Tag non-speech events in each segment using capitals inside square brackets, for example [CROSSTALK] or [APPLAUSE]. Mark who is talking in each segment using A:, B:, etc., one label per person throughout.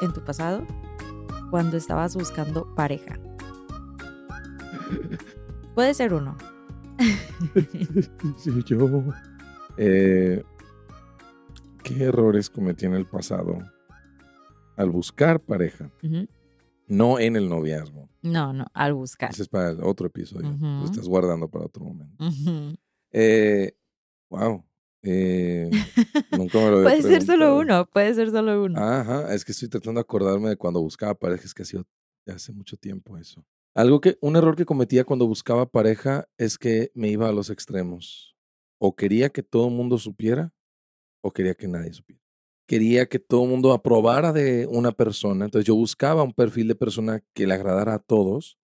A: En tu pasado cuando estabas buscando pareja? Puede ser uno. [LAUGHS]
B: Sí, yo. Eh, ¿Qué errores cometí en el pasado al buscar pareja? No en el noviazgo.
A: No, no, al buscar.
B: Ese es para otro episodio. Lo estás guardando para otro momento. Eh, wow. Eh, [LAUGHS] nunca me lo
A: Puede ser solo uno, puede ser solo uno.
B: Ajá, es que estoy tratando de acordarme de cuando buscaba pareja, es que ha sido hace mucho tiempo eso. Algo que, un error que cometía cuando buscaba pareja es que me iba a los extremos. O quería que todo el mundo supiera, o quería que nadie supiera. Quería que todo el mundo aprobara de una persona, entonces yo buscaba un perfil de persona que le agradara a todos,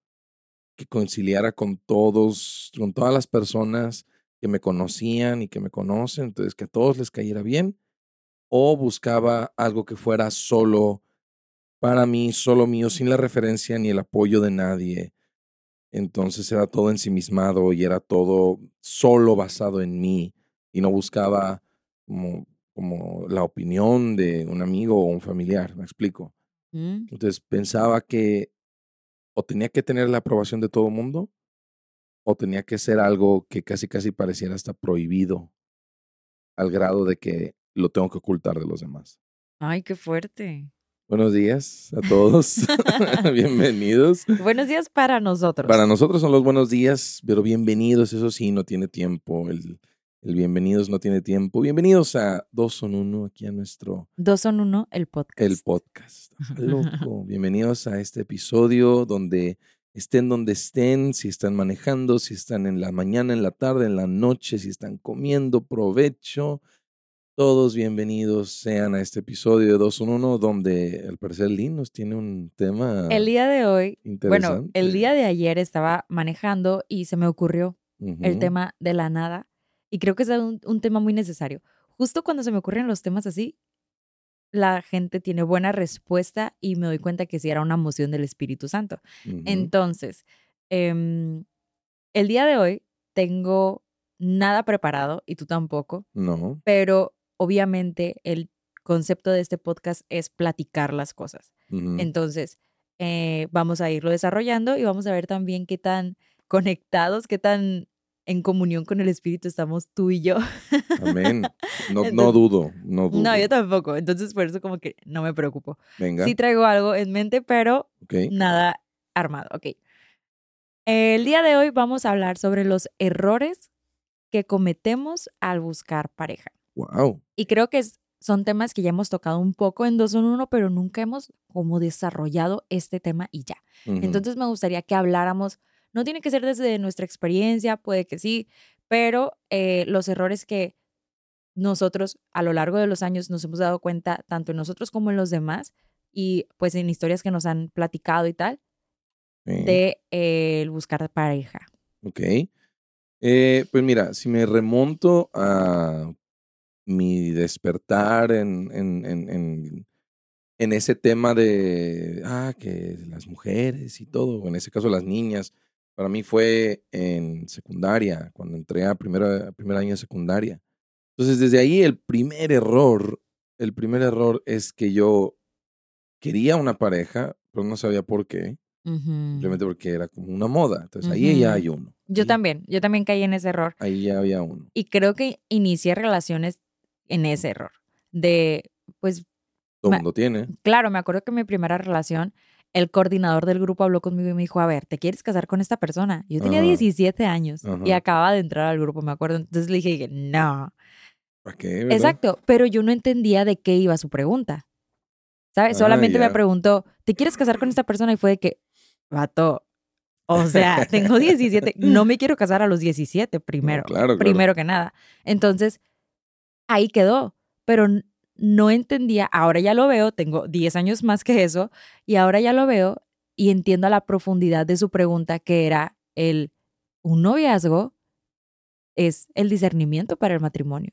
B: que conciliara con todos, con todas las personas que me conocían y que me conocen, entonces que a todos les cayera bien o buscaba algo que fuera solo para mí, solo mío, sin la referencia ni el apoyo de nadie. Entonces era todo ensimismado y era todo solo basado en mí y no buscaba como, como la opinión de un amigo o un familiar, me explico.
A: Mm,
B: Entonces pensaba que o tenía que tener la aprobación de todo el mundo o tenía que ser algo que casi casi pareciera hasta prohibido al grado de que lo tengo que ocultar de los demás.
A: Ay, qué fuerte.
B: Buenos días a todos. [LAUGHS] [LAUGHS] bienvenidos.
A: Buenos días para nosotros.
B: Para nosotros son los buenos días, pero bienvenidos, eso sí, no tiene tiempo. El, el bienvenidos no tiene tiempo. Bienvenidos a Dos son Uno, aquí a nuestro
A: Dos son uno, el podcast.
B: el podcast. Loco. [LAUGHS] Bienvenidos a este episodio donde estén donde estén, si están manejando, si están en la mañana, en la tarde, en la noche, si están comiendo, provecho. Todos bienvenidos sean a este episodio de Dos son Uno, donde al parecer Lynn nos tiene un tema
A: El día de hoy, bueno, el día de ayer estaba manejando y se me ocurrió el tema de la nada. Y creo que es un, un tema muy necesario. Justo cuando se me ocurren los temas así, la gente tiene buena respuesta y me doy cuenta que sí era una moción del Espíritu Santo. Entonces, em, el día de hoy tengo nada preparado y tú tampoco,
B: No.
A: pero obviamente el concepto de este podcast es platicar las cosas. Entonces, eh, vamos a irlo desarrollando y vamos a ver también qué tan conectados, qué tan en comunión con el Espíritu estamos tú y yo.
B: Amén. No, dudo, no dudo.
A: No, yo tampoco. Entonces, por eso como que no me preocupo.
B: Venga.
A: Sí traigo algo en mente, pero nada armado. Ok. El día de hoy vamos a hablar sobre los errores que cometemos al buscar pareja.
B: Wow.
A: Y creo que es- son temas que ya hemos tocado un poco en dos en uno, pero nunca hemos como desarrollado este tema y ya. Entonces me gustaría que habláramos, no tiene que ser desde nuestra experiencia, puede que sí, pero eh, los errores que nosotros a lo largo de los años nos hemos dado cuenta, tanto en nosotros como en los demás, y pues en historias que nos han platicado y tal, de eh, el buscar pareja.
B: Ok. Eh, pues mira, si me remonto a mi despertar en, en, en, en, en ese tema de, ah, que las mujeres y todo, en ese caso las niñas, para mí fue en secundaria, cuando entré a, primera, primer año de secundaria. Entonces, desde ahí el primer error, el primer error es que yo quería una pareja, pero no sabía por qué. Simplemente porque era como una moda. Entonces ahí ya hay uno.
A: Yo también, yo también caí en ese error.
B: Ahí ya había uno.
A: Y creo que inicié relaciones en ese error. De, pues...
B: Todo el mundo tiene.
A: Claro, me acuerdo que mi primera relación, el coordinador del grupo habló conmigo y me dijo, a ver, ¿te quieres casar con esta persona? Yo tenía 17 años y acababa de entrar al grupo, me acuerdo. Entonces le dije, no.
B: ¿Para qué?
A: Exacto, pero yo no entendía de qué iba su pregunta. ¿Sabes? Ah, Solamente me preguntó, ¿te quieres casar con esta persona? Y fue de que, vato, o sea, tengo 17, no me quiero casar a los 17 primero, primero que nada. Entonces, ahí quedó, pero no entendía, ahora ya lo veo, tengo 10 años más que eso, y ahora ya lo veo y entiendo la profundidad de su pregunta, que era el, un noviazgo es el discernimiento para el matrimonio.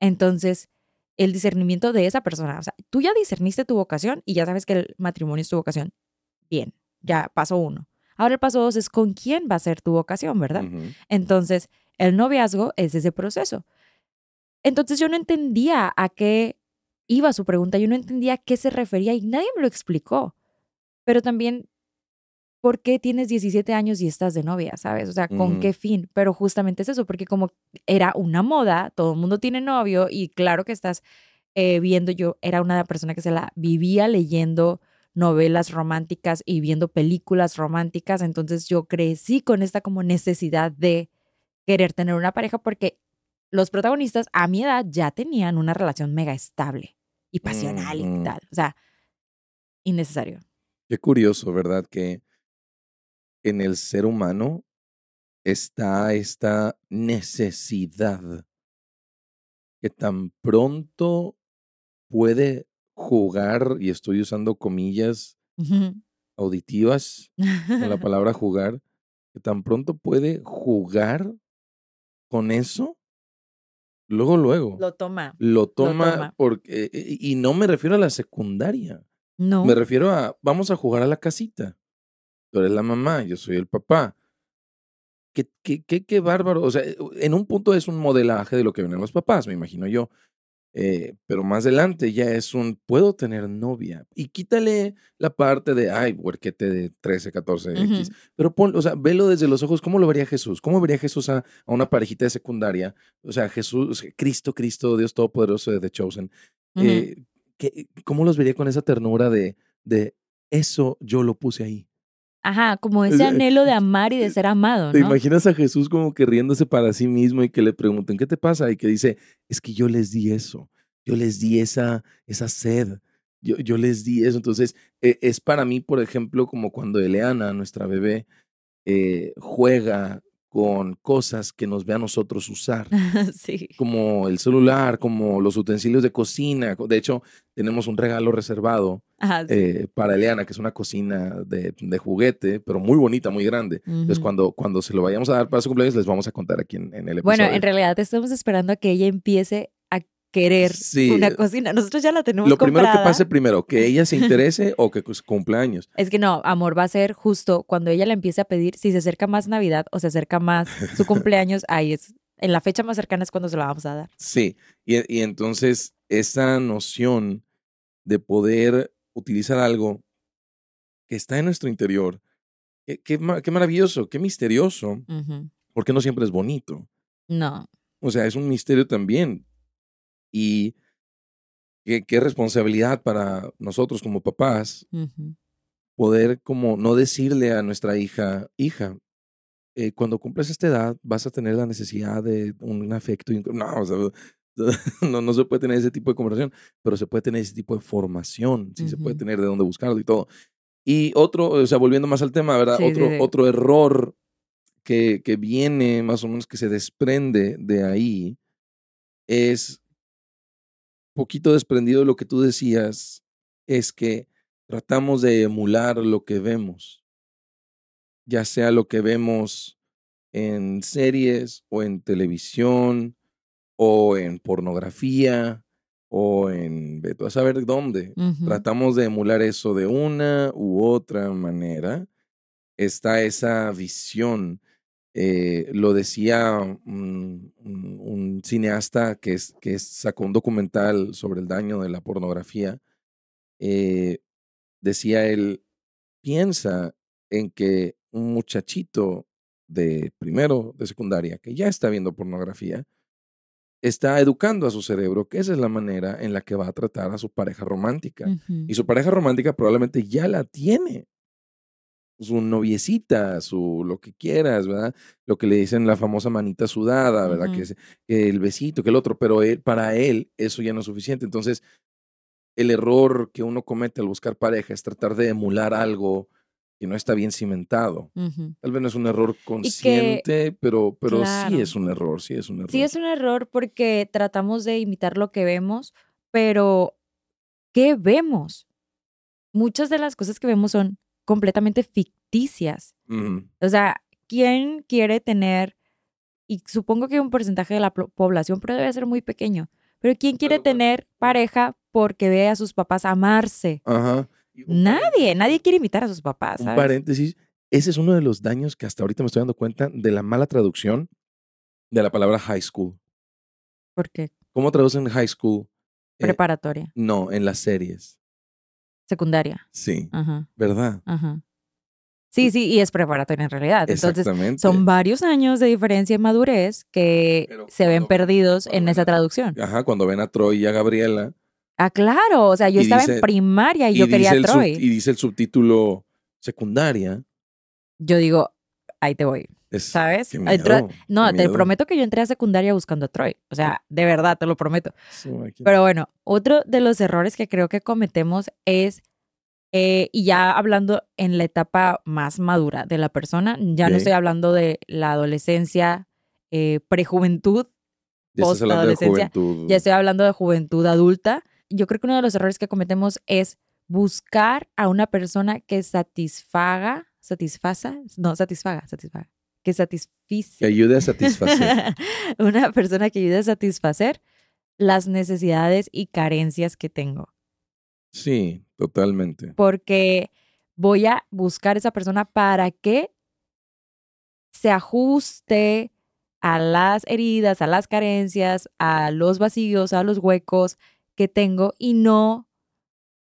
A: Entonces, el discernimiento de esa persona, o sea, tú ya discerniste tu vocación y ya sabes que el matrimonio es tu vocación. Bien, ya paso uno. Ahora el paso dos es con quién va a ser tu vocación, ¿verdad? Entonces, el noviazgo es ese proceso. Entonces yo no entendía a qué iba su pregunta, yo no entendía a qué se refería y nadie me lo explicó. Pero también, ¿por qué tienes 17 años y estás de novia, sabes? O sea, ¿con qué fin? Pero justamente es eso, porque como era una moda, todo el mundo tiene novio y claro que estás eh, viendo, yo era una persona que se la vivía leyendo novelas románticas y viendo películas románticas, entonces yo crecí con esta como necesidad de querer tener una pareja porque los protagonistas a mi edad ya tenían una relación mega estable y pasional y tal, o sea, innecesario.
B: Qué curioso, ¿verdad? Que en el ser humano está esta necesidad que tan pronto puede jugar, y estoy usando comillas auditivas con la [LAUGHS] palabra jugar, que tan pronto puede jugar con eso, luego, luego.
A: Lo toma.
B: Lo toma, porque, y no me refiero a la secundaria. No. Me refiero a, vamos a jugar a la casita. Tú eres la mamá, yo soy el papá. Qué, qué, qué, qué bárbaro. O sea, en un punto es un modelaje de lo que ven los papás, me imagino yo. Eh, pero más adelante ya es un, puedo tener novia. Y quítale la parte de, ay, huerquete de 13, 14, X. Pero pon, o sea, velo desde los ojos, ¿cómo lo vería Jesús? ¿Cómo vería Jesús a, una parejita de secundaria? O sea, Jesús, Cristo, Cristo, Dios Todopoderoso de The Chosen. Eh, ¿Cómo los vería con esa ternura de, de, eso yo lo puse ahí?
A: Ajá, como ese anhelo de amar y de ser amado.
B: ¿Te imaginas a Jesús como que riéndose para sí mismo y que le pregunten, ¿qué te pasa? Y que dice, es que yo les di eso, yo les di esa, esa sed, yo, yo les di eso. Entonces, e, es para mí, por ejemplo, como cuando Eleana, nuestra bebé, eh, juega con cosas que nos ve a nosotros usar, [LAUGHS]
A: sí.
B: como el celular, como los utensilios de cocina. De hecho, tenemos un regalo reservado eh, para Eliana, que es una cocina de, juguete, pero muy bonita, muy grande. Entonces, cuando, cuando se lo vayamos a dar para su cumpleaños, les vamos a contar aquí en, el episodio.
A: Bueno, en realidad estamos esperando a que ella empiece querer una cocina. Nosotros ya la tenemos
B: Lo primero que pase primero, que ella se interese [LAUGHS] o que cumpla años.
A: Es que no, amor, va a ser justo cuando ella le empiece a pedir, si se acerca más Navidad o se acerca más su cumpleaños, [LAUGHS] ahí es, en la fecha más cercana es cuando se la vamos a dar.
B: Sí, y, y entonces esa noción de poder utilizar algo que está en nuestro interior, qué, qué, maravilloso, qué misterioso, porque no siempre es bonito.
A: No.
B: O sea, es un misterio también. Y qué, responsabilidad para nosotros como papás poder como no decirle a nuestra hija, hija, eh, cuando cumples esta edad vas a tener la necesidad de un afecto. No, [LAUGHS] no, no se puede tener ese tipo de conversación, pero se puede tener ese tipo de formación, sí se puede tener de dónde buscarlo y todo. Y otro, o sea, volviendo más al tema, ¿verdad? otro, otro error que, que viene más o menos que se desprende de ahí es poquito desprendido de lo que tú decías, es que tratamos de emular lo que vemos, ya sea lo que vemos en series o en televisión o en pornografía o en veto a saber dónde. Tratamos de emular eso de una u otra manera. Está esa visión. Eh, lo decía un, un- un cineasta que, es, que sacó un documental sobre el daño de la pornografía. eh, decía él, piensa en que un muchachito de primero de secundaria que ya está viendo pornografía, está educando a su cerebro que esa es la manera en la que va a tratar a su pareja romántica. Y su pareja romántica probablemente ya la tiene. Su noviecita, su lo que quieras, ¿verdad? Lo que le dicen la famosa manita sudada, ¿verdad? Que,
A: Ujú.
B: es, que el besito, que el otro, pero él, para él eso ya no es suficiente. Entonces, el error que uno comete al buscar pareja es tratar de emular algo que no está bien cimentado.
A: Ujú.
B: Tal vez no es un error consciente, pero, pero
A: claro.
B: sí es un error, sí es un error.
A: Sí, es un error porque tratamos de imitar lo que vemos, pero ¿qué vemos? Muchas de las cosas que vemos son completamente ficticias. O sea, ¿quién quiere tener, y supongo que un porcentaje de la población, pero debe ser muy pequeño, pero ¿quién quiere
B: Pero,
A: tener pareja porque ve a sus papás amarse?
B: Ajá.
A: Nadie, nadie quiere imitar a sus papás,
B: Un paréntesis, ese es uno de los daños que hasta ahorita me estoy dando cuenta de la mala traducción de la palabra high school.
A: Porque
B: ¿Cómo traducen high school? Eh,
A: preparatoria,
B: no, en las series.
A: Secundaria.
B: Sí,
A: Ajá,
B: ¿verdad?
A: ajá. Sí, sí, y es preparatoria en realidad. Entonces, son varios años de diferencia en madurez que
B: Pero
A: se ven
B: cuando-
A: perdidos
B: cuando
A: en esa
B: a-
A: traducción.
B: Ajá, cuando ven a Troy y a Gabriela.
A: Ah, claro. O sea, yo estaba
B: dice-
A: en primaria y, yo quería a
B: sub-
A: Troy.
B: y dice el subtítulo secundaria.
A: Yo digo, ahí te voy.
B: Es,
A: ¿Sabes?
B: miedo,
A: No, te prometo que yo entré a secundaria buscando a Troy. O sea, de verdad, te lo prometo. Pero bueno, otro de los errores que creo que cometemos es, eh, y ya hablando en la etapa más madura de la persona, ya no estoy hablando de la adolescencia, eh, prejuventud, postadolescencia, ya estoy hablando de juventud adulta. Yo creo que uno de los errores que cometemos es buscar a una persona que satisfaga, satisfaza, no, satisfaga, satisfaga, que satisfice.
B: Que ayude a satisfacer. [LAUGHS]
A: una persona que ayude a satisfacer las necesidades y carencias que tengo.
B: sí, totalmente.
A: Porque voy a buscar esa persona para que se ajuste a las heridas, a las carencias, a los vacíos, a los huecos que tengo y no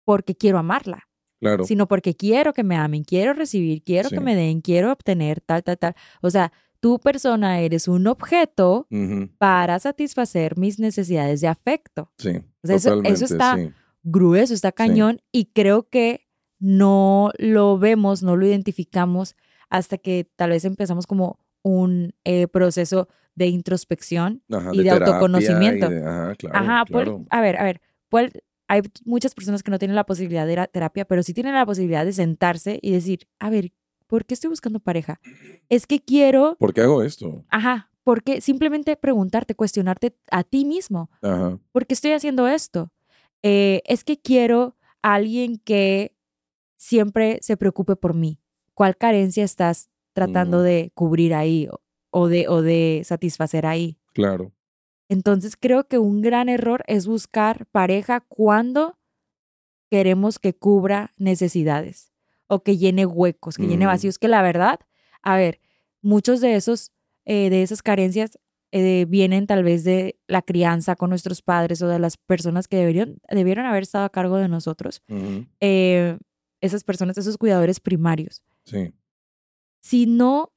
A: porque quiero amarla,
B: Claro.
A: sino porque quiero que me amen, quiero recibir, quiero
B: Sí.
A: que me den, quiero obtener, tal, tal, tal. O sea, tu persona eres un objeto para satisfacer mis necesidades de afecto.
B: Sí.
A: O sea, eso- está-
B: sí.
A: Grueso, está cañón y creo que no lo vemos, no lo identificamos hasta que tal vez empezamos como un eh, proceso de introspección.
B: Ajá,
A: y de autoconocimiento.
B: y de- ajá, claro.
A: Ajá, ¿cuál-
B: claro.
A: a ver, a ver, ¿cuál- hay muchas personas que no tienen la posibilidad de ir a terapia, pero sí tienen la posibilidad de sentarse y decir, a ver, ¿por qué estoy buscando pareja? Es que quiero,
B: ¿Por qué hago esto?
A: ajá, porque simplemente preguntarte, cuestionarte a ti mismo.
B: Ajá.
A: ¿por qué estoy haciendo esto? Eh, es que quiero a alguien que siempre se preocupe por mí. ¿Cuál carencia estás tratando
B: Ujú.
A: de cubrir ahí o de, o de satisfacer ahí?
B: Claro.
A: Entonces creo que un gran error es buscar pareja cuando queremos que cubra necesidades o que llene huecos, que llene
B: Ujú.
A: vacíos, que la verdad, a ver, muchos de esos, eh, de esas carencias eh, vienen tal vez de la crianza con nuestros padres o de las personas que deberían, debieron haber estado a cargo de nosotros. Eh, esas personas, esos cuidadores primarios.
B: Sí.
A: Si no,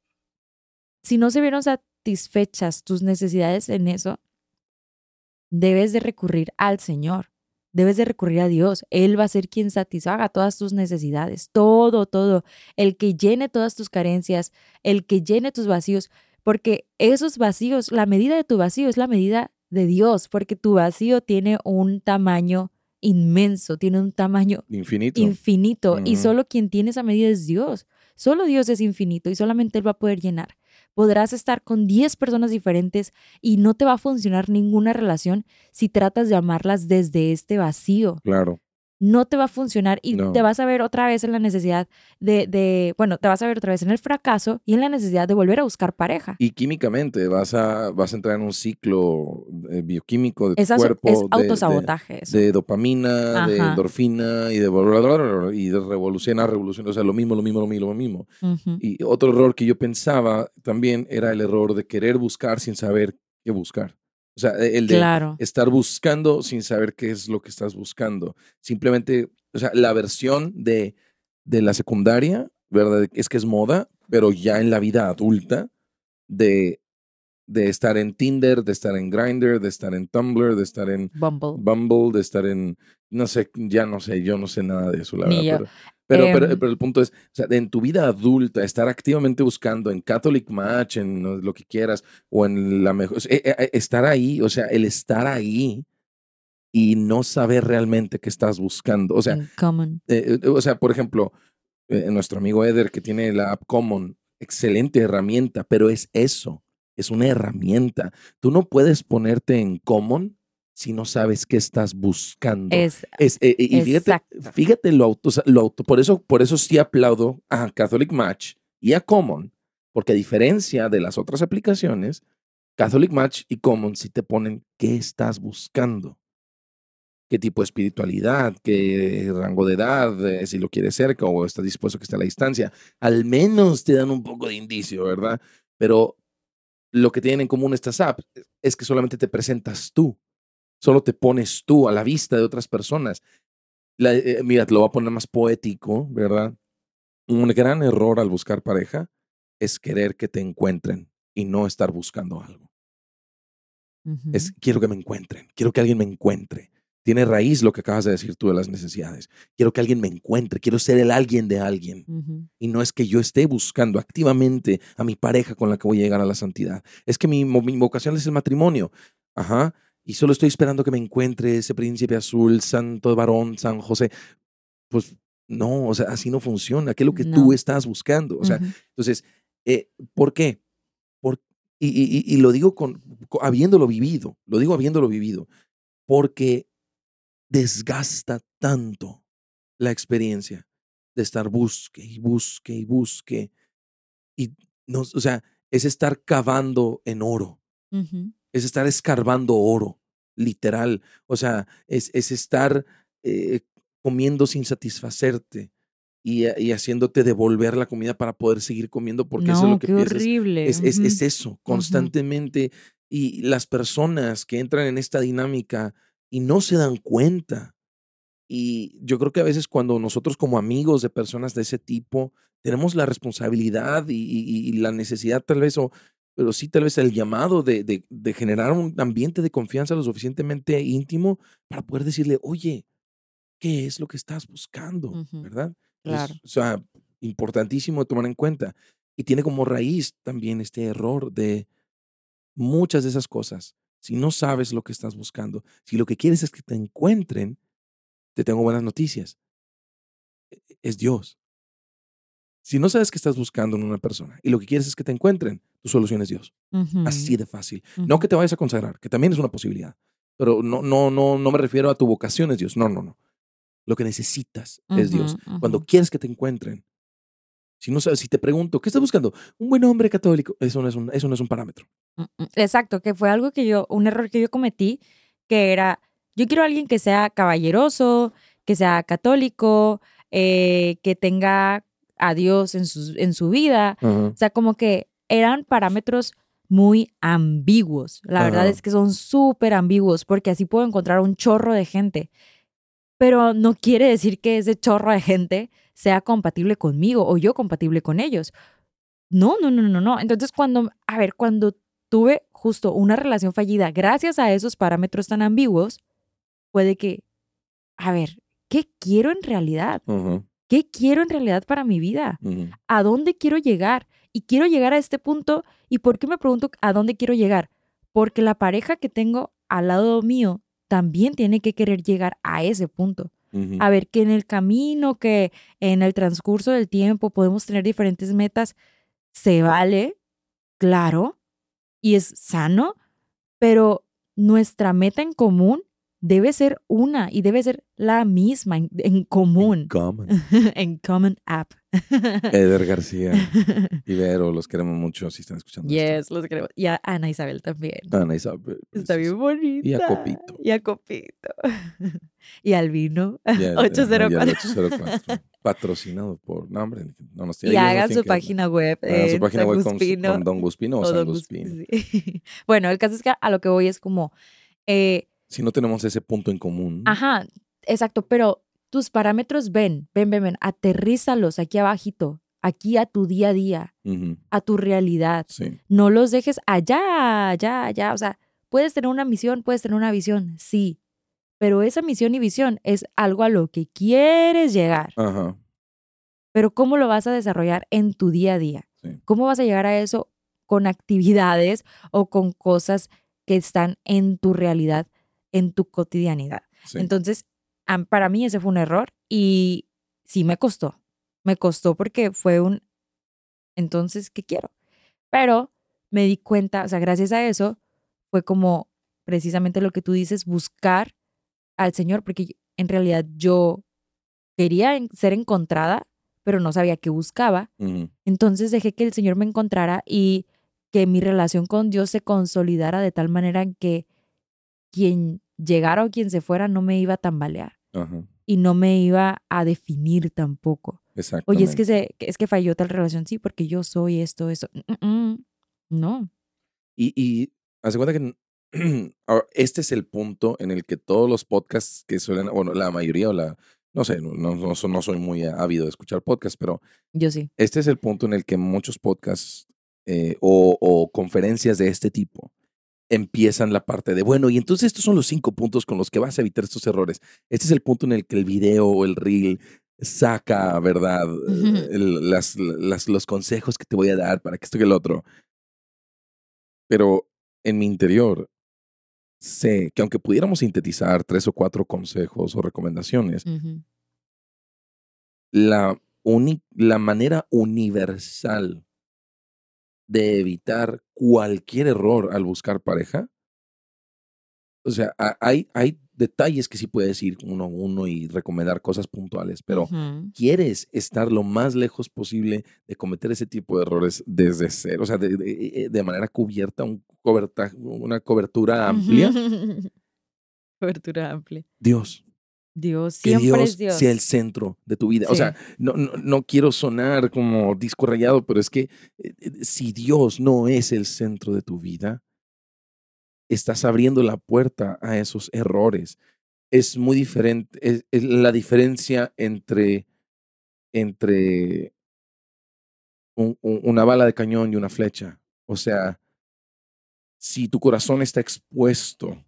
A: si no se vieron satisfechas tus necesidades en eso, debes de recurrir al Señor. Debes de recurrir a Dios. Él va a ser quien satisfaga todas tus necesidades. Todo, todo. El que llene todas tus carencias, el que llene tus vacíos. Porque esos vacíos, la medida de tu vacío es la medida de Dios. Porque tu vacío tiene un tamaño inmenso, tiene un tamaño
B: Infinito.
A: infinito y solo quien tiene esa medida es Dios. Solo Dios es infinito y solamente Él va a poder llenar. Podrás estar con 10 personas diferentes y no te va a funcionar ninguna relación si tratas de amarlas desde este vacío.
B: claro.
A: No te va a funcionar y te vas a ver otra vez en la necesidad de, de, bueno, te vas a ver otra vez en el fracaso y en la necesidad de volver a buscar pareja.
B: Y químicamente vas a, vas a entrar en un ciclo eh, bioquímico de tu cuerpo.
A: Es autosabotaje.
B: De, dopamina, de endorfina y de, y de revolución a revolución. O sea, lo mismo, lo mismo, lo mismo, lo mismo. Y otro error que yo pensaba también era el error de querer buscar sin saber qué buscar. O sea, e, el de estar buscando sin saber qué es lo que estás buscando. Simplemente, o sea, la versión de, de la secundaria, ¿verdad? Es que es moda, pero ya en la vida adulta, de, de estar en Tinder, de estar en Grindr, de estar en Tumblr, de estar en
A: Bumble,
B: Bumble de estar en, no sé, ya no sé, yo no sé nada de eso, la verdad. Pero, pero, em pero, el punto es, o sea, en tu vida adulta, estar activamente buscando en Catholic Match, en lo que quieras, o en la mejor, eh, eh, estar ahí, o sea, el estar ahí y no saber realmente qué estás buscando. O sea, eh, o sea, por ejemplo, nuestro amigo Eder que tiene la app Common, excelente herramienta, pero es eso, es una herramienta. Tú no puedes ponerte en Common si no sabes qué estás buscando.
A: Es,
B: es eh, y fíjate, fíjate lo auto, lo auto, por eso, por eso sí aplaudo a Catholic Match y a Common, porque a diferencia de las otras aplicaciones, Catholic Match y Common sí te ponen qué estás buscando. Qué tipo de espiritualidad, qué rango de edad, eh, si lo quieres cerca o estás dispuesto a que esté a la distancia. Al menos te dan un poco de indicio, ¿verdad? Pero lo que tienen en común estas apps es que solamente te presentas tú Solo te pones tú a la vista de otras personas. Eh, mira, te lo voy a poner más poético, ¿verdad? Un gran error al buscar pareja es querer que te encuentren y no estar buscando algo. Es quiero que me encuentren, quiero que alguien me encuentre. Tiene raíz lo que acabas de decir tú de las necesidades. Quiero que alguien me encuentre, quiero ser el alguien de alguien. Y no es que yo esté buscando activamente a mi pareja con la que voy a llegar a la santidad. Es que mi, mi vocación es el matrimonio. Ajá y solo estoy esperando que me encuentre ese príncipe azul, santo varón, San José. Pues no, o sea, así no funciona. ¿Qué es lo que tú estás buscando? O sea, entonces, eh, ¿por qué? Por, y, y, lo digo con, habiéndolo vivido, lo digo habiéndolo vivido, porque desgasta tanto la experiencia de estar busque y busque y busque. Y no, o sea, es estar cavando en oro es estar escarbando oro, literal. O sea, es, es estar eh, comiendo sin satisfacerte y, y, haciéndote devolver la comida para poder seguir comiendo, porque eso es lo que
A: qué horrible.
B: Es, es, es, eso, constantemente. Y las personas que entran en esta dinámica y no se dan cuenta. Y yo creo que a veces cuando nosotros como amigos de personas de ese tipo tenemos la responsabilidad y, y, y la necesidad tal vez o pero sí tal vez el llamado de, de, generar un ambiente de confianza lo suficientemente íntimo para poder decirle, oye, ¿qué es lo que estás buscando? ¿Verdad?
A: Claro.
B: o sea, importantísimo tomar en cuenta. Y tiene como raíz también este error de muchas de esas cosas. Si no sabes lo que estás buscando, si lo que quieres es que te encuentren, te tengo buenas noticias. E, es Dios. Si no sabes qué estás buscando en una persona y lo que quieres es que te encuentren, tu solución es Dios. Así de fácil. No que te vayas a consagrar, que también es una posibilidad. Pero no, no, no, no me refiero a tu vocación es Dios. No, no, no. Lo que necesitas es Dios. Cuando quieres que te encuentren, si no sabes, si te pregunto, ¿qué estás buscando? Un buen hombre católico. Eso no es un, eso no es un parámetro.
A: Mm, mm, exacto, que fue algo que yo, un error que yo cometí, que era, yo quiero a alguien que sea caballeroso, que sea católico, eh, que tenga a Dios en su, en su vida. O sea, como que eran parámetros muy ambiguos. La verdad es que son súper ambiguos porque así puedo encontrar un chorro de gente. Pero no quiere decir que ese chorro de gente sea compatible conmigo o yo compatible con ellos. No, no, no, no, no. Entonces cuando, a ver, cuando tuve justo una relación fallida gracias a esos parámetros tan ambiguos, puede que, a ver, ¿qué quiero en realidad? ¿Qué quiero en realidad para mi vida? ¿A dónde quiero llegar? Y quiero llegar a este punto. ¿Y por qué me pregunto a dónde quiero llegar? Porque la pareja que tengo al lado mío también tiene que querer llegar a ese punto. A ver, que en el camino, que en el transcurso del tiempo podemos tener diferentes metas, se vale, claro, y es sano, pero nuestra meta en común debe ser una y debe ser la misma en, común.
B: Common. [LAUGHS]
A: en common app.
B: Eder García, [LAUGHS] Ibero, los queremos mucho si están escuchando.
A: Yes, los queremos. Y a Ana Isabel también.
B: Ana Isabel.
A: Está bien bonita.
B: Y a Copito.
A: Y a Copito. [LAUGHS] y al vino.
B: Y al-
A: 804.
B: y al 804. Patrocinado por. No, hombre, no nos
A: Y hagan su página web.
B: Hagan su
A: en
B: página
A: San
B: web con, Don Guspino o,
A: o
B: San Guspino.
A: Guspino, sí. bueno, el caso es que a lo que voy es como. eh,
B: Si no tenemos ese punto en común.
A: Ajá, exacto, pero tus parámetros ven, ven, ven, ven, aterrízalos aquí abajito, aquí a tu día a día, a tu realidad.
B: Sí.
A: No los dejes allá, allá, allá. O sea, puedes tener una misión, puedes tener una visión, sí, pero esa misión y visión es algo a lo que quieres llegar.
B: Ajá.
A: Pero ¿cómo lo vas a desarrollar en tu día a día?
B: Sí.
A: ¿Cómo vas a llegar a eso con actividades o con cosas que están en tu realidad, en tu cotidianidad?
B: sí.
A: Entonces, para mí ese fue un error y sí me costó. Me costó porque fue un, entonces, ¿qué quiero? Pero me di cuenta, o sea, gracias a eso, fue como precisamente lo que tú dices, buscar al Señor, porque en realidad yo quería ser encontrada, pero no sabía qué buscaba. Entonces dejé que el Señor me encontrara y que mi relación con Dios se consolidara de tal manera en que quien llegara o quien se fuera no me iba a tambalear
B: Ajá.
A: y no me iba a definir tampoco.
B: Exacto.
A: Oye, es que, se, es que falló tal relación, sí, porque yo soy esto, esto. Mm, mm. No.
B: Y, y haz de cuenta que [CLEARS THROAT] este es el punto en el que todos los podcasts que suelen, bueno, la mayoría o la, no sé, no, no, no so- no soy muy ávido de escuchar podcasts, pero
A: Yo sí.
B: este es el punto en el que muchos podcasts eh, o, o conferencias de este tipo empiezan la parte de, bueno, y entonces estos son los cinco puntos con los que vas a evitar estos errores. Este es el punto en el que el video o el reel saca, ¿verdad? El- las, las- los consejos que te voy a dar para que esto y el otro. Pero en mi interior sé que aunque pudiéramos sintetizar tres o cuatro consejos o recomendaciones, la, uni- la manera universal de evitar cualquier error al buscar pareja, o sea, hay, hay detalles que sí puedes ir uno a uno y recomendar cosas puntuales, pero quieres estar lo más lejos posible de cometer ese tipo de errores desde cero, o sea, de, de- de manera cubierta, un coberta- una cobertura amplia. [LAUGHS]
A: Cobertura amplia.
B: Dios,
A: Dios,
B: que
A: siempre
B: Dios,
A: es Dios.
B: sea el centro de tu vida. O sea, no, no, no quiero sonar como disco rayado, pero es que eh, eh, si Dios no es el centro de tu vida, estás abriendo la puerta a esos errores. Es muy diferente, es, es la diferencia entre, entre un- un- una bala de cañón y una flecha. O sea, si tu corazón está expuesto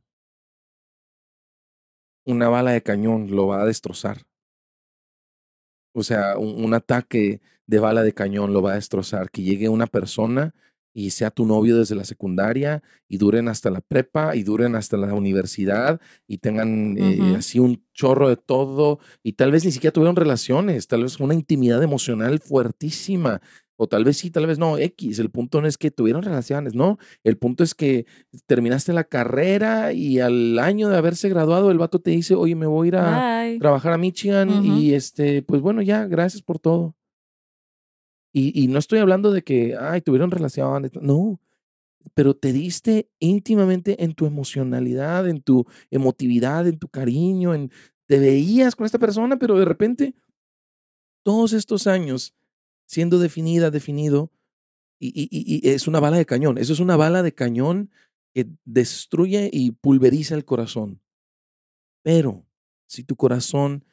B: una bala de cañón lo va a destrozar. O sea, un, un ataque de bala de cañón lo va a destrozar. Que llegue una persona y sea tu novio desde la secundaria y duren hasta la prepa y duren hasta la universidad y tengan eh, así un chorro de todo y tal vez ni siquiera tuvieron relaciones, tal vez una intimidad emocional fuertísima. O tal vez sí, tal vez no, X. El punto no es que tuvieron relaciones, no. El punto es que terminaste la carrera y al año de haberse graduado, el vato te dice, oye, me voy a ir a trabajar a Michigan y este, pues bueno, ya, gracias por todo. Y, y no estoy hablando de que, ay, tuvieron relaciones, no, pero te diste íntimamente en tu emocionalidad, en tu emotividad, en tu cariño, en te veías con esta persona, pero de repente, todos estos años siendo definida, definido, y, es una bala de cañón. Eso es una bala de cañón que destruye y pulveriza el corazón. Pero si tu corazón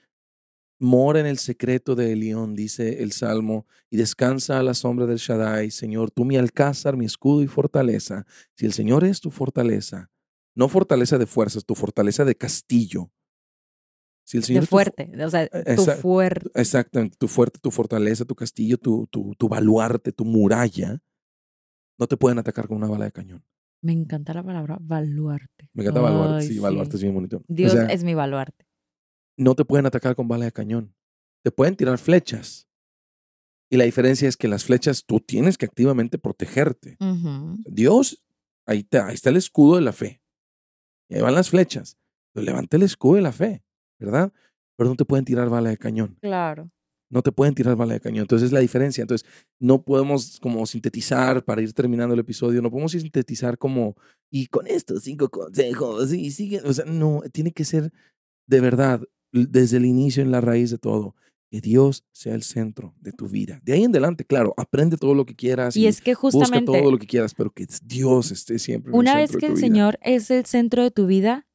B: mora en el secreto de Elión, dice el Salmo, y descansa a la sombra del Shaddai, Señor, tú mi alcázar, mi escudo y fortaleza. Si el Señor es tu fortaleza, no fortaleza de fuerzas, tu fortaleza de castillo. Si el Señor
A: De
B: tu
A: fuerte. O sea, tu
B: esa-
A: fuerte.
B: Exactamente, tu fuerte, tu fortaleza, tu castillo, tu, tu, tu baluarte, tu muralla, no te pueden atacar con una bala de cañón.
A: Me encanta la palabra baluarte.
B: Me encanta baluarte,
A: Ay,
B: sí, baluarte es bien bonito. O
A: Dios
B: sea,
A: es mi baluarte.
B: no te pueden atacar con bala de cañón. Te pueden tirar flechas. Y la diferencia es que las flechas tú tienes que activamente protegerte. Dios, ahí está, ahí está el escudo de la fe. Y ahí van las flechas. Levanta el escudo de la fe, ¿verdad? Pero no te pueden tirar bala de cañón.
A: Claro.
B: No te pueden tirar bala de cañón. Entonces es la diferencia. Entonces no podemos como sintetizar para ir terminando el episodio, no podemos sintetizar como, y con estos cinco consejos, y sigue, o sea, no, tiene que ser de verdad, desde el inicio en la raíz de todo que Dios sea el centro de tu vida. De ahí en adelante, claro, aprende todo lo que quieras.
A: Y, es que justamente...
B: Busca todo lo que quieras, pero que Dios esté siempre.
A: Una
B: en el
A: vez que
B: de
A: el
B: vida.
A: Señor es el centro de tu vida,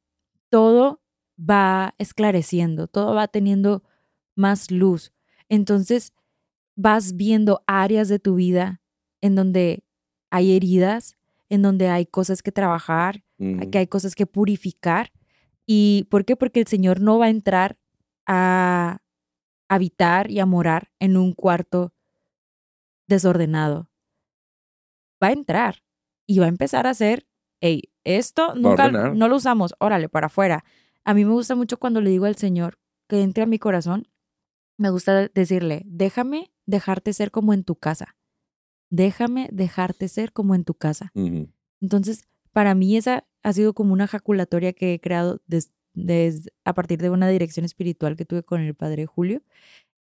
A: todo va esclareciendo, todo va teniendo más luz. Entonces vas viendo áreas de tu vida en donde hay heridas, en donde hay cosas que trabajar, que hay cosas que purificar. ¿Y por qué? Porque el Señor no va a entrar a habitar y a morar en un cuarto desordenado. Va a entrar y va a empezar a hacer, hey, esto nunca no lo usamos, órale, para afuera. A mí me gusta mucho cuando le digo al Señor que entre a mi corazón, me gusta decirle, déjame dejarte ser como en tu casa. Déjame dejarte ser como en tu casa. Entonces, para mí esa ha sido como una jaculatoria que he creado des- des- a partir de una dirección espiritual que tuve con el padre Julio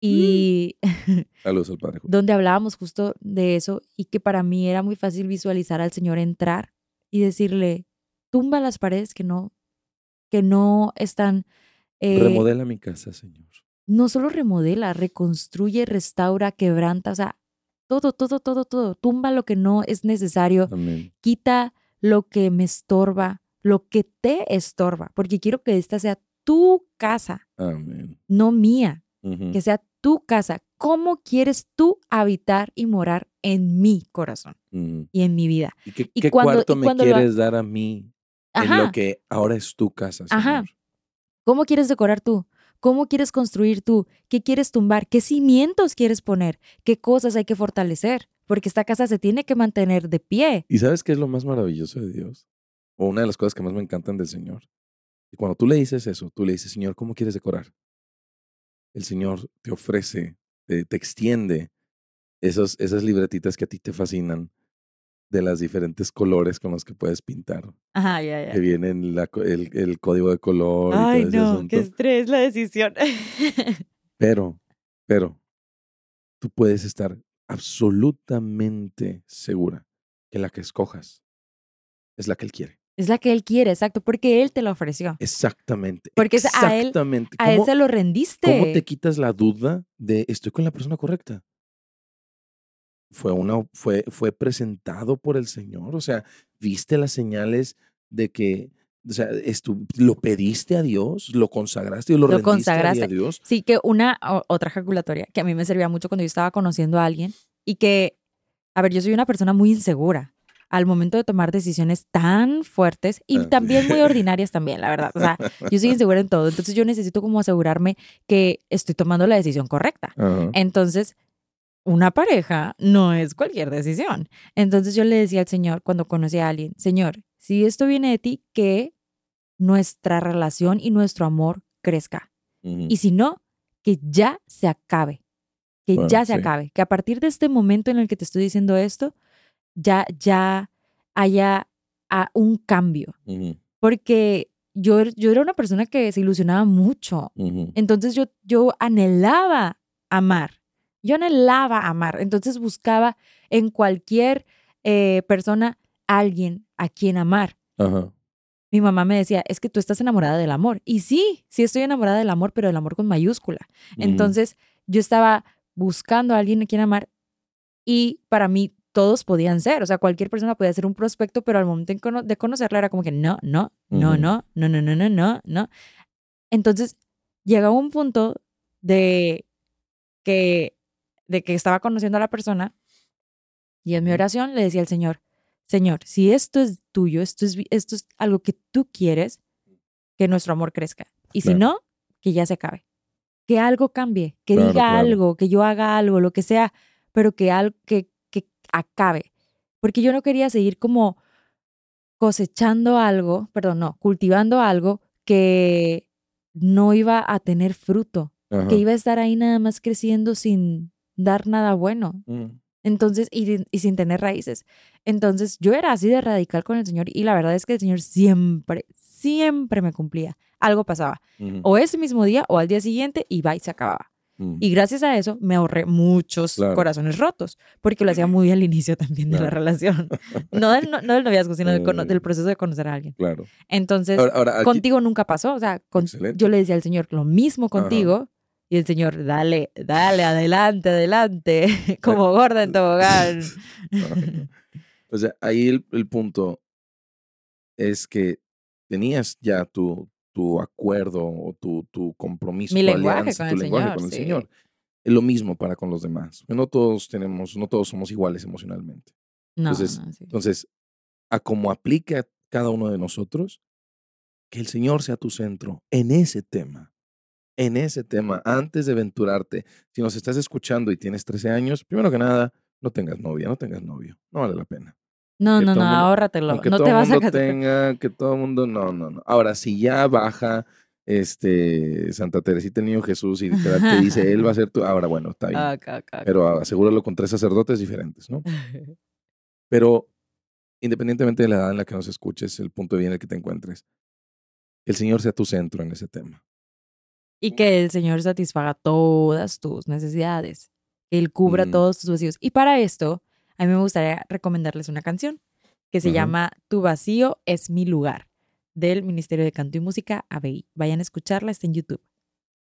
A: y [LAUGHS]
B: Saludos al Padre. Julio.
A: donde hablábamos justo de eso y que para mí era muy fácil visualizar al Señor entrar y decirle, tumba las paredes que no, que no están... eh,
B: Remodela mi casa, Señor.
A: no solo remodela, reconstruye, restaura, quebranta, o sea, todo, todo, todo, todo. Tumba lo que no es necesario,
B: Amén.
A: quita lo que me estorba, lo que te estorba, porque quiero que esta sea tu casa,
B: Amén.
A: no mía, que sea tu casa. ¿Cómo quieres tú habitar y morar en mi corazón y en mi vida?
B: ¿Y qué,
A: Y
B: qué
A: cuando-
B: cuarto
A: y
B: me
A: lo
B: quieres dar a mí en
A: Ajá.
B: lo que ahora es tu casa, Señor?
A: Ajá. ¿Cómo quieres decorar tú? ¿Cómo quieres construir tú? ¿Qué quieres tumbar? ¿Qué cimientos quieres poner? ¿Qué cosas hay que fortalecer? Porque esta casa se tiene que mantener de pie.
B: ¿Y sabes qué es lo más maravilloso de Dios? O una de las cosas que más me encantan del Señor. Y cuando tú le dices eso, tú le dices, Señor, ¿cómo quieres decorar? El Señor te ofrece, te, te extiende esos, esas libretitas que a ti te fascinan de las diferentes colores con los que puedes pintar.
A: Ajá, ya,
B: Que vienen la co- el, el código de color. y
A: Ay,
B: todo ese
A: no,
B: asunto.
A: qué estrés la decisión. [LAUGHS]
B: Pero, pero, tú puedes estar absolutamente segura que la que escojas es la que él quiere.
A: es la que él quiere, exacto, porque él te la ofreció.
B: Exactamente.
A: Porque es a él-
B: exactamente.
A: A él
B: ¿Cómo,
A: se lo rendiste.
B: cómo te quitas la duda de estoy con la persona correcta? Fue, una, fue, fue presentado por el Señor. O sea, viste las señales de que, o sea, lo pediste a Dios, lo consagraste y lo,
A: Lo
B: rendiste
A: consagraste.
B: a Dios.
A: Sí, que una otra jaculatoria que a mí me servía mucho cuando yo estaba conociendo a alguien y que, a ver, yo soy una persona muy insegura al momento de tomar decisiones tan fuertes y
B: Ah,
A: también muy [LAUGHS] ordinarias también, la verdad. O sea, yo soy insegura en todo, entonces yo necesito como asegurarme que estoy tomando la decisión correcta. Entonces, una pareja no es cualquier decisión. Entonces yo le decía al Señor cuando conocí a alguien, Señor, si esto viene de ti, que nuestra relación y nuestro amor crezca. Y si no, que ya se acabe. Que
B: Bueno,
A: ya se
B: sí.
A: acabe. Que a partir de este momento en el que te estoy diciendo esto, ya, ya haya ah, un cambio. Porque yo, yo era una persona que se ilusionaba mucho. Entonces yo, yo anhelaba amar. Yo anhelaba amar. Entonces buscaba en cualquier eh, persona alguien a quien amar.
B: Ajá.
A: Mi mamá me decía, es que tú estás enamorada del amor. Y sí, sí estoy enamorada del amor, pero del amor con mayúscula.
B: Ujú.
A: Entonces yo estaba buscando a alguien a quien amar y para mí todos podían ser. O sea, cualquier persona podía ser un prospecto, pero al momento de conocerla era como que no, no, no, no, no, no, no, no, no, no. Entonces llegaba un punto de que, de que estaba conociendo a la persona y en mi oración le decía al Señor, Señor, si esto es tuyo, esto es, esto es algo que tú quieres, que nuestro amor crezca. Y si no, que ya se acabe. Que algo cambie, que
B: Claro,
A: diga
B: claro.
A: algo, que yo haga algo, lo que sea, pero que, al, que, que acabe. Porque yo no quería seguir como cosechando algo, perdón, no, cultivando algo que no iba a tener fruto,
B: Ajá.
A: que iba a estar ahí nada más creciendo sin dar nada bueno.
B: Mm.
A: Entonces, y, y sin tener raíces. Entonces, yo era así de radical con el Señor y la verdad es que el Señor siempre, siempre me cumplía. Algo pasaba.
B: Ujú,
A: O ese mismo día o al día siguiente y va y se acababa.
B: ujú.
A: Y gracias a eso me ahorré muchos
B: Claro.
A: corazones rotos, porque lo hacía [LAUGHS] muy al inicio también de la
B: Claro.
A: relación. [LAUGHS] No del, no, no del noviazgo, sino del,
B: Eh.
A: del proceso de conocer a alguien.
B: Claro.
A: Entonces,
B: Ahora, ahora, aquí-
A: contigo nunca pasó. O sea, con- yo le decía al Señor lo mismo contigo. Y el Señor, dale, dale, adelante, adelante, [LAUGHS] como gorda en tobogán.
B: O sea, [LAUGHS] ahí el, el punto es que tenías ya tu, tu acuerdo o tu, tu compromiso,
A: Mi
B: tu alianza,
A: con
B: tu
A: el
B: lenguaje
A: Señor,
B: con el
A: sí.
B: Señor. Es lo mismo para con los demás. No todos tenemos, no todos somos iguales emocionalmente.
A: No,
B: Entonces,
A: no, sí.
B: Entonces, a como aplica cada uno de nosotros, que el Señor sea tu centro en ese tema. En ese tema, antes de aventurarte, si nos estás escuchando y tienes 13 años, primero que nada, no tengas novia, no tengas novio, no vale la pena.
A: No,
B: que
A: no, no,
B: mundo-
A: ahórratelo. No
B: todo
A: te vas
B: mundo tenga, que todo el mundo, no, no, no. Ahora, si ya baja este Santa Teresita el Niño Jesús y te, te dice, él va a [LAUGHS] ser tu, ahora bueno, está bien. Pero asegúralo con tres sacerdotes diferentes, ¿no? [LAUGHS] Pero independientemente de la edad en la que nos escuches, el punto de vista en el que te encuentres, que el Señor sea tu centro en ese tema.
A: Y que el Señor satisfaga todas tus necesidades. Que Él cubra
B: Mm.
A: todos tus vacíos. Y para esto, a mí me gustaría recomendarles una canción que se llama Tu vacío es mi lugar, del Ministerio de Canto y Música ABI. Vayan a escucharla, está en YouTube.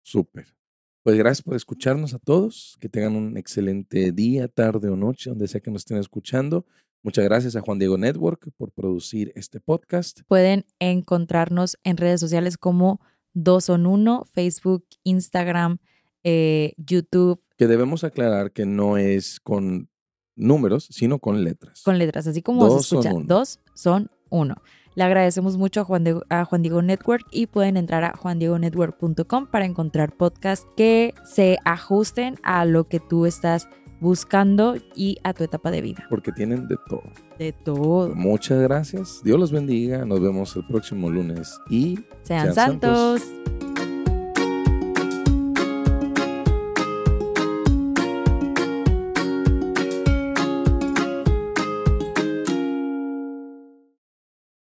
B: Súper. Pues gracias por escucharnos a todos. Que tengan un excelente día, tarde o noche, donde sea que nos estén escuchando. Muchas gracias a Juan Diego Network por producir este podcast.
A: Pueden encontrarnos en redes sociales como Dos Son Uno, Facebook, Instagram, eh, YouTube,
B: Que debemos aclarar que no es con números, sino con letras.
A: con letras, así como
B: Dos
A: se
B: son
A: escucha. Dos son uno. Le agradecemos mucho a Juan, Diego, a Juan Diego Network y pueden entrar a juandiegonetwork.com para encontrar podcasts que se ajusten a lo que tú estás buscando y a tu etapa de vida.
B: Porque tienen de todo.
A: De todo.
B: Muchas gracias. Dios los bendiga. Nos vemos el próximo lunes y
A: Sean,
B: Sean santos.
A: santos.